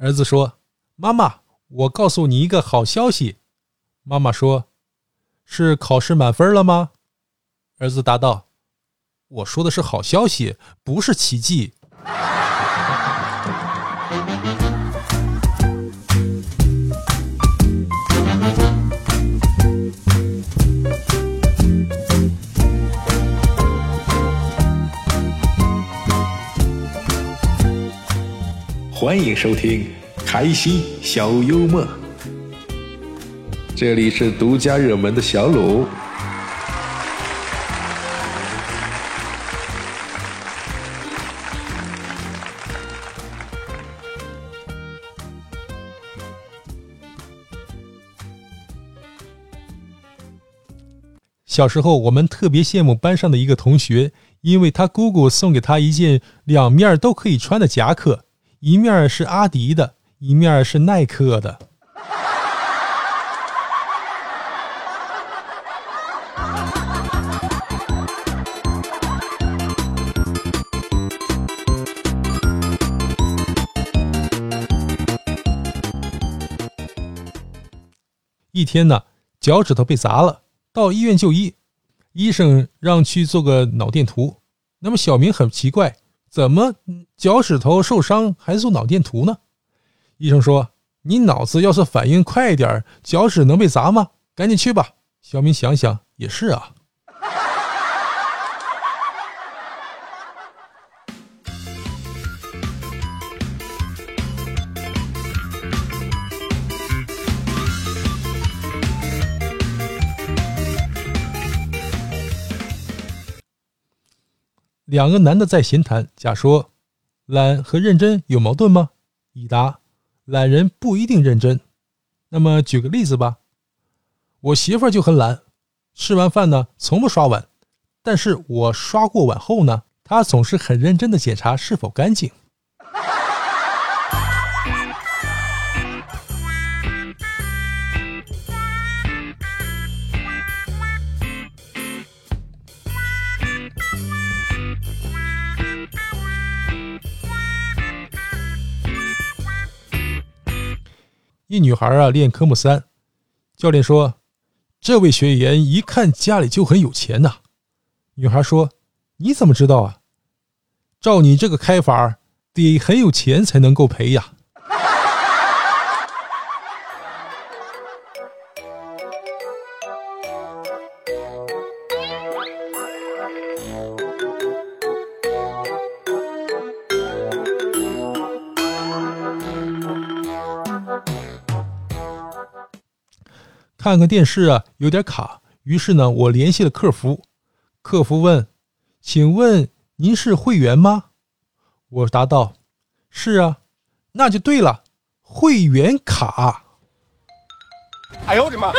儿子说：“妈妈，我告诉你一个好消息。”妈妈说：“是考试满分了吗？”儿子答道：“我说的是好消息，不是奇迹。”欢迎收听开心小幽默，这里是独家热门的小鲁。小时候，我们特别羡慕班上的一个同学，因为他姑姑送给他一件两面都可以穿的夹克。一面是阿迪的，一面是耐克的。一天呢，脚趾头被砸了，到医院就医，医生让去做个脑电图。那么小明很奇怪。怎么脚趾头受伤还做脑电图呢？医生说：“你脑子要是反应快一点，脚趾能被砸吗？赶紧去吧。”小明想想也是啊。两个男的在闲谈。甲说：“懒和认真有矛盾吗？”乙答：“懒人不一定认真。”那么举个例子吧。我媳妇就很懒，吃完饭呢从不刷碗，但是我刷过碗后呢，她总是很认真的检查是否干净。一女孩啊练科目三，教练说：“这位学员一看家里就很有钱呐。”女孩说：“你怎么知道啊？照你这个开法，得很有钱才能够赔呀。”看看电视啊，有点卡。于是呢，我联系了客服。客服问：“请问您是会员吗？”我答道：“是啊。”那就对了，会员卡。哎呦我的妈！